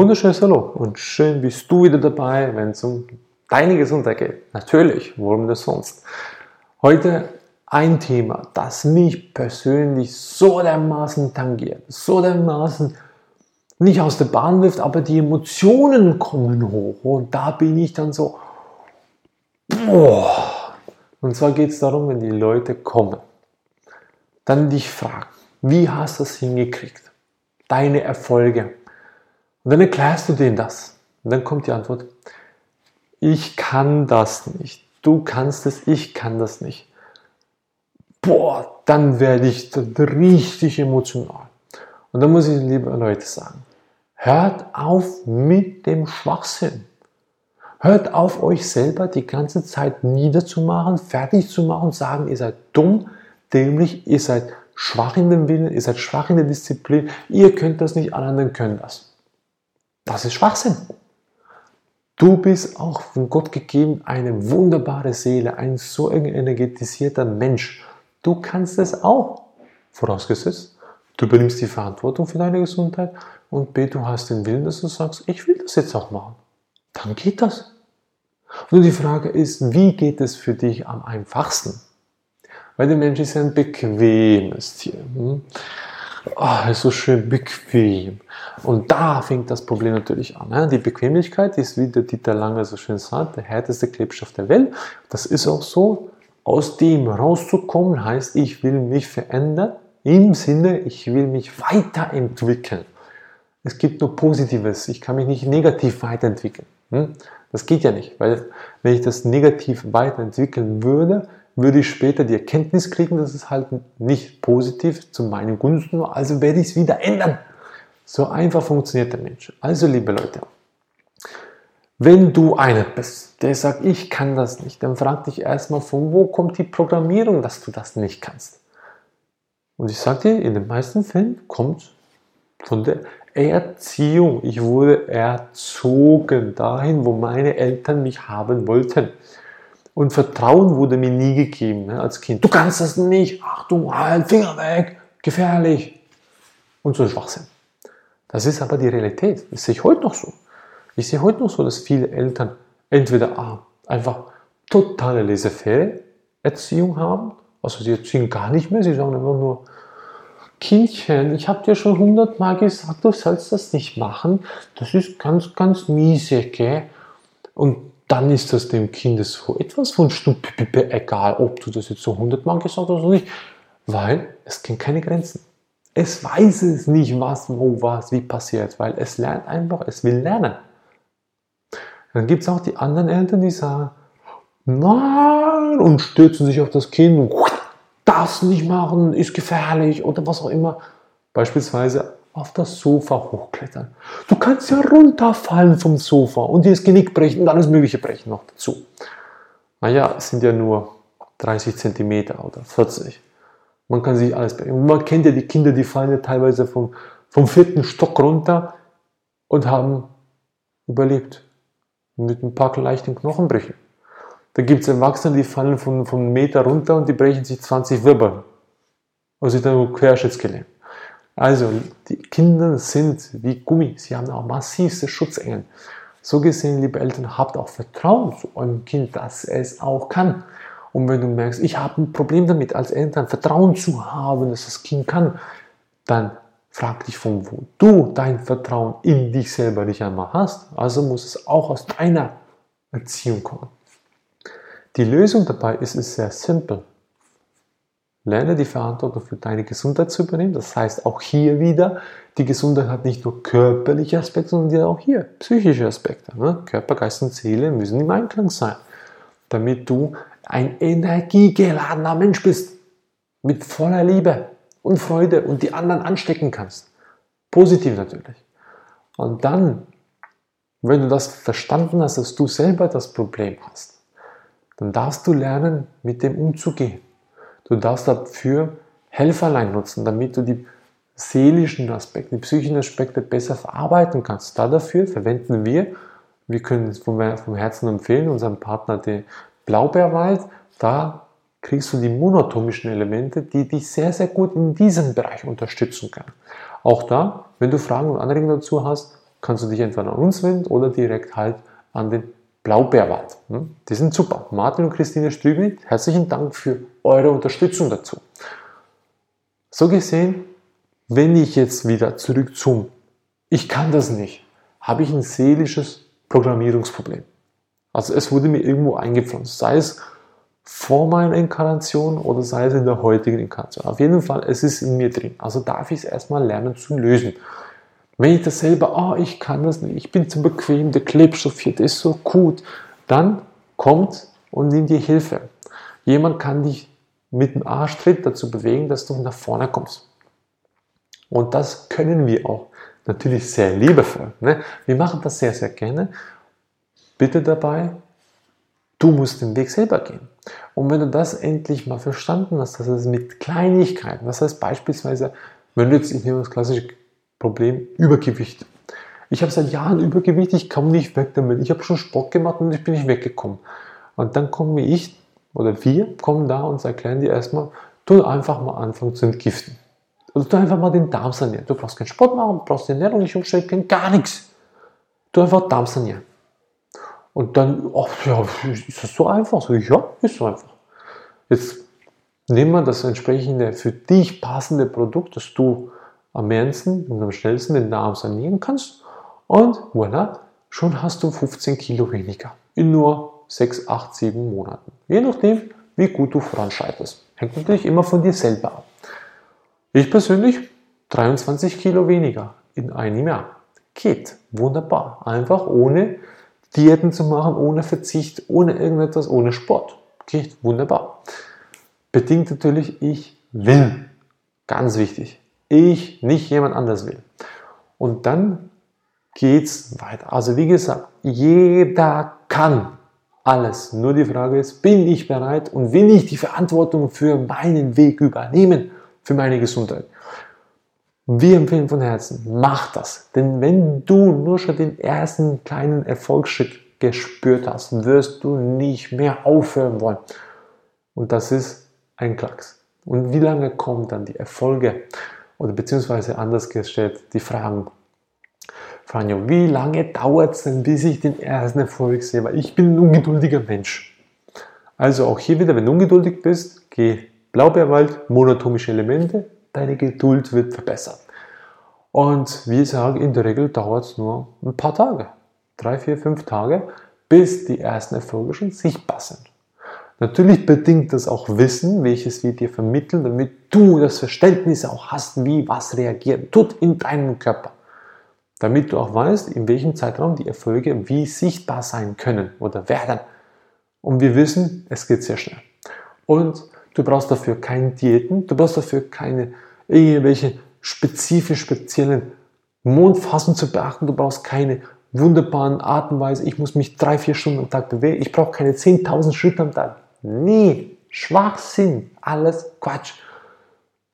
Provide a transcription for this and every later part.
wunderschönes Hallo und schön bist du wieder dabei, wenn es um deine Gesundheit geht. Natürlich, worum das sonst. Heute ein Thema, das mich persönlich so dermaßen tangiert, so dermaßen nicht aus der Bahn wirft, aber die Emotionen kommen hoch und da bin ich dann so, boah. Und zwar geht es darum, wenn die Leute kommen, dann dich fragen, wie hast du es hingekriegt? Deine Erfolge, und dann erklärst du denen das. Und dann kommt die Antwort, ich kann das nicht. Du kannst es, ich kann das nicht. Boah, dann werde ich richtig emotional. Und dann muss ich, liebe Leute, sagen, hört auf mit dem Schwachsinn. Hört auf, euch selber die ganze Zeit niederzumachen, fertig zu machen, sagen, ihr seid dumm, dämlich, ihr seid schwach in dem Willen, ihr seid schwach in der Disziplin, ihr könnt das nicht, alle anderen können das. Das ist Schwachsinn. Du bist auch von Gott gegeben eine wunderbare Seele, ein so energetisierter Mensch. Du kannst es auch. Vorausgesetzt, du übernimmst die Verantwortung für deine Gesundheit und B, du hast den Willen, dass du sagst, ich will das jetzt auch machen. Dann geht das. Nur die Frage ist, wie geht es für dich am einfachsten? Weil der Mensch ist ein bequemes Tier. Oh, ist so schön bequem. Und da fängt das Problem natürlich an. Ne? Die Bequemlichkeit ist, wie der Dieter Lange so schön sagt, der härteste Klebstoff der Welt. Das ist auch so. Aus dem rauszukommen heißt, ich will mich verändern im Sinne, ich will mich weiterentwickeln. Es gibt nur Positives. Ich kann mich nicht negativ weiterentwickeln. Hm? Das geht ja nicht, weil wenn ich das negativ weiterentwickeln würde, würde ich später die Erkenntnis kriegen, dass es halt nicht positiv zu meinen Gunsten war, also werde ich es wieder ändern. So einfach funktioniert der Mensch. Also, liebe Leute, wenn du einer bist, der sagt, ich kann das nicht, dann frag dich erstmal, von wo kommt die Programmierung, dass du das nicht kannst. Und ich sage dir, in den meisten Fällen kommt von der Erziehung. Ich wurde erzogen dahin, wo meine Eltern mich haben wollten. Und Vertrauen wurde mir nie gegeben ne, als Kind. Du kannst das nicht. Achtung, halt, Finger weg. Gefährlich. Und so ein Schwachsinn. Das ist aber die Realität. Das sehe ich heute noch so. Ich sehe heute noch so, dass viele Eltern entweder ah, einfach totale laissez Erziehung haben, also sie erziehen gar nicht mehr, sie sagen einfach nur, Kindchen, ich habe dir schon hundertmal gesagt, du sollst das nicht machen, das ist ganz, ganz miese, gell? Und dann ist das dem Kind so etwas von Stupipipe egal, ob du das jetzt so hundertmal gesagt hast oder nicht, weil es kennt keine Grenzen. Es weiß es nicht, was, wo, was, wie passiert, weil es lernt einfach, es will lernen. Dann gibt es auch die anderen Eltern, die sagen, nein, und stürzen sich auf das Kind und das nicht machen, ist gefährlich oder was auch immer. Beispielsweise auf das Sofa hochklettern. Du kannst ja runterfallen vom Sofa und dir das Genick brechen und alles Mögliche brechen noch dazu. Naja, es sind ja nur 30 cm oder 40. Man kann sich alles brechen. Man kennt ja die Kinder, die fallen ja teilweise vom, vom vierten Stock runter und haben überlebt. Mit ein paar leichten Knochenbrüchen. Da gibt es Erwachsene, die fallen von, von einem Meter runter und die brechen sich 20 Wirbeln. Also sind dann querschnittsgelähmt. Also, die Kinder sind wie Gummi, sie haben auch massivste Schutzengel. So gesehen, liebe Eltern, habt auch Vertrauen zu eurem Kind, dass es auch kann. Und wenn du merkst, ich habe ein Problem damit, als Eltern Vertrauen zu haben, dass das Kind kann, dann frag dich, von wo du dein Vertrauen in dich selber nicht einmal hast. Also muss es auch aus deiner Erziehung kommen. Die Lösung dabei ist, ist sehr simpel. Lerne die Verantwortung für deine Gesundheit zu übernehmen. Das heißt, auch hier wieder, die Gesundheit hat nicht nur körperliche Aspekte, sondern auch hier psychische Aspekte. Ne? Körper, Geist und Seele müssen im Einklang sein, damit du ein energiegeladener Mensch bist, mit voller Liebe und Freude und die anderen anstecken kannst. Positiv natürlich. Und dann, wenn du das verstanden hast, dass du selber das Problem hast, dann darfst du lernen, mit dem umzugehen. Du darfst dafür Helferlein nutzen, damit du die seelischen Aspekte, die psychischen Aspekte besser verarbeiten kannst. Da dafür verwenden wir, wir können es vom, Herzen empfehlen, unseren Partner den Blaubeerwald. Da kriegst du die monotomischen Elemente, die dich sehr, sehr gut in diesem Bereich unterstützen können. Auch da, wenn du Fragen und Anregungen dazu hast, kannst du dich entweder an uns wenden oder direkt halt an den Blaubeerwald. Hm? Die sind super. Martin und Christine Strübel, herzlichen Dank für eure Unterstützung dazu. So gesehen, wenn ich jetzt wieder zurück zum Ich kann das nicht, habe ich ein seelisches Programmierungsproblem. Also es wurde mir irgendwo eingepflanzt, sei es vor meiner Inkarnation oder sei es in der heutigen Inkarnation. Auf jeden Fall, es ist in mir drin. Also darf ich es erstmal lernen zu lösen. Wenn ich das selber, oh, ich kann das nicht, ich bin zu bequem, der Klebstoff ist so gut, dann kommt und nimm dir Hilfe. Jemand kann dich mit dem Arschtritt dazu bewegen, dass du nach vorne kommst. Und das können wir auch. Natürlich sehr liebevoll. Ne? Wir machen das sehr, sehr gerne. Bitte dabei, du musst den Weg selber gehen. Und wenn du das endlich mal verstanden hast, dass es mit Kleinigkeiten, das heißt beispielsweise, wenn du jetzt, ich nehme das klassische Problem Übergewicht. Ich habe seit Jahren Übergewicht, ich komme nicht weg damit. Ich habe schon Sport gemacht und ich bin nicht weggekommen. Und dann kommen ich oder wir kommen da und erklären dir erstmal, du einfach mal anfangen zu entgiften. Also du einfach mal den Darm sanieren. Du brauchst keinen Sport machen, du brauchst die Ernährung nicht umstellen, gar nichts. Du einfach Darm sanieren. Und dann, ach ja, ist das so einfach? So, ja, ist so einfach. Jetzt nehmen wir das entsprechende für dich passende Produkt, das du am mehrsten und am schnellsten den Darm sanieren kannst. Und voilà, schon hast du 15 Kilo weniger in nur 6, 8, 7 Monaten. Je nachdem, wie gut du voranschreitest. Hängt natürlich immer von dir selber ab. Ich persönlich 23 Kilo weniger in einem Jahr. Geht wunderbar. Einfach ohne Diäten zu machen, ohne Verzicht, ohne irgendetwas, ohne Sport. Geht wunderbar. Bedingt natürlich, ich will. Ganz wichtig ich, nicht jemand anders will. Und dann geht's weiter. Also wie gesagt, jeder kann alles. Nur die Frage ist, bin ich bereit und will ich die Verantwortung für meinen Weg übernehmen, für meine Gesundheit? Wir empfehlen von Herzen, mach das. Denn wenn du nur schon den ersten kleinen Erfolgsschritt gespürt hast, wirst du nicht mehr aufhören wollen. Und das ist ein Klacks. Und wie lange kommen dann die Erfolge? Oder beziehungsweise anders gestellt, die Fragen. Fragen ja, wie lange dauert es denn, bis ich den ersten Erfolg sehe? Weil ich bin ein ungeduldiger Mensch. Also auch hier wieder, wenn du ungeduldig bist, geh Blaubeerwald, monatomische Elemente, deine Geduld wird verbessert. Und wie ich sage, in der Regel dauert es nur ein paar Tage. Drei, vier, fünf Tage, bis die ersten Erfolge schon sichtbar sind. Natürlich bedingt das auch Wissen, welches wir dir vermitteln, damit du das Verständnis auch hast, wie was reagiert tut in deinem Körper. Damit du auch weißt, in welchem Zeitraum die Erfolge wie sichtbar sein können oder werden. Und wir wissen, es geht sehr schnell. Und du brauchst dafür keine Diäten, du brauchst dafür keine irgendwelche spezifisch speziellen Mondphasen zu beachten, du brauchst keine wunderbaren Art und Weise, ich muss mich drei, vier Stunden am Tag bewegen, ich brauche keine 10.000 Schritte am Tag. Nie. Schwachsinn. Alles Quatsch.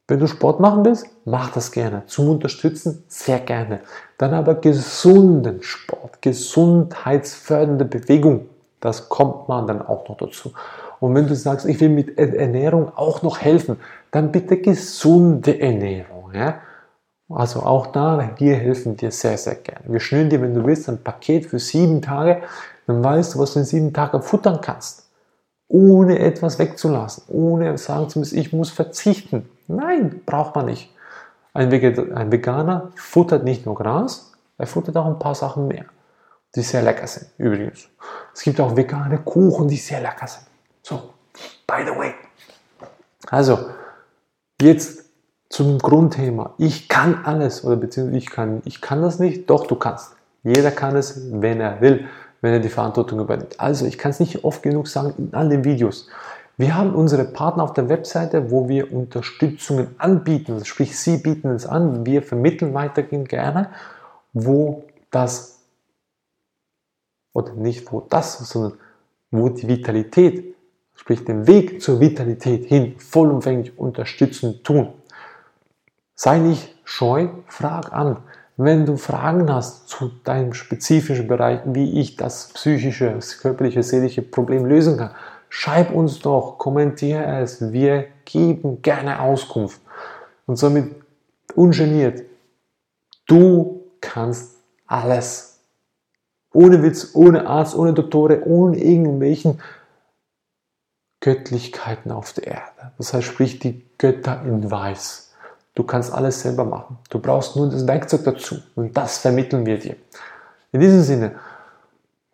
Wenn du Sport machen willst, mach das gerne. Zum Unterstützen sehr gerne. Dann aber gesunden Sport, gesundheitsfördernde Bewegung. Das kommt man dann auch noch dazu. Und wenn du sagst, ich will mit Ernährung auch noch helfen, dann bitte gesunde Ernährung. Ja? Also auch da, wir helfen dir sehr, sehr gerne. Wir schnüren dir, wenn du willst, ein Paket für sieben Tage. Dann weißt du, was du in sieben Tagen futtern kannst ohne etwas wegzulassen, ohne sagen zu müssen, ich muss verzichten. Nein, braucht man nicht. Ein, Veganer futtert nicht nur Gras, er futtert auch ein paar Sachen mehr, die sehr lecker sind, übrigens. Es gibt auch vegane Kuchen, die sehr lecker sind. So, by the way. Also, jetzt zum Grundthema. Ich kann alles, oder beziehungsweise ich kann, ich kann das nicht, doch du kannst. Jeder kann es, wenn er will wenn er die Verantwortung übernimmt. Also ich kann es nicht oft genug sagen in all den Videos. Wir haben unsere Partner auf der Webseite, wo wir Unterstützungen anbieten, also sprich Sie bieten es an, wir vermitteln weitergehend gerne, wo das, oder nicht wo das, sondern wo die Vitalität, sprich den Weg zur Vitalität hin vollumfänglich unterstützen tun. Sei nicht scheu, frag an. Wenn du Fragen hast zu deinem spezifischen Bereich, wie ich das psychische, das körperliche, seelische Problem lösen kann, schreib uns doch, kommentiere es. Wir geben gerne Auskunft. Und somit ungeniert. Du kannst alles. Ohne Witz, ohne Arzt, ohne Doktore, ohne irgendwelchen Göttlichkeiten auf der Erde. Das heißt, sprich die Götter in Weiß. Du kannst alles selber machen. Du brauchst nur das Werkzeug dazu und das vermitteln wir dir. In diesem Sinne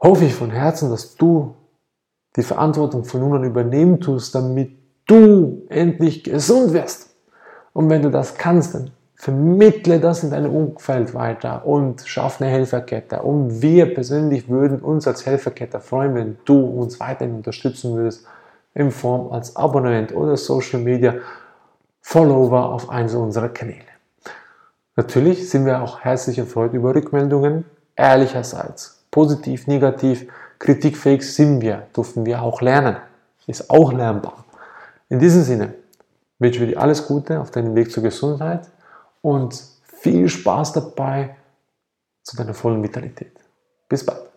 hoffe ich von Herzen, dass du die Verantwortung von nun an übernehmen tust, damit du endlich gesund wirst. Und wenn du das kannst, dann vermittle das in deinem Umfeld weiter und schaff eine Helferkette. Und wir persönlich würden uns als Helferkette freuen, wenn du uns weiterhin unterstützen würdest in Form als Abonnent oder Social Media Follower auf einen unserer Kanäle. Natürlich sind wir auch herzlich erfreut über Rückmeldungen, ehrlicherseits. Positiv, negativ, kritikfähig sind wir, dürfen wir auch lernen. Ist auch lernbar. In diesem Sinne wünsche ich dir alles Gute auf deinem Weg zur Gesundheit und viel Spaß dabei zu deiner vollen Vitalität. Bis bald.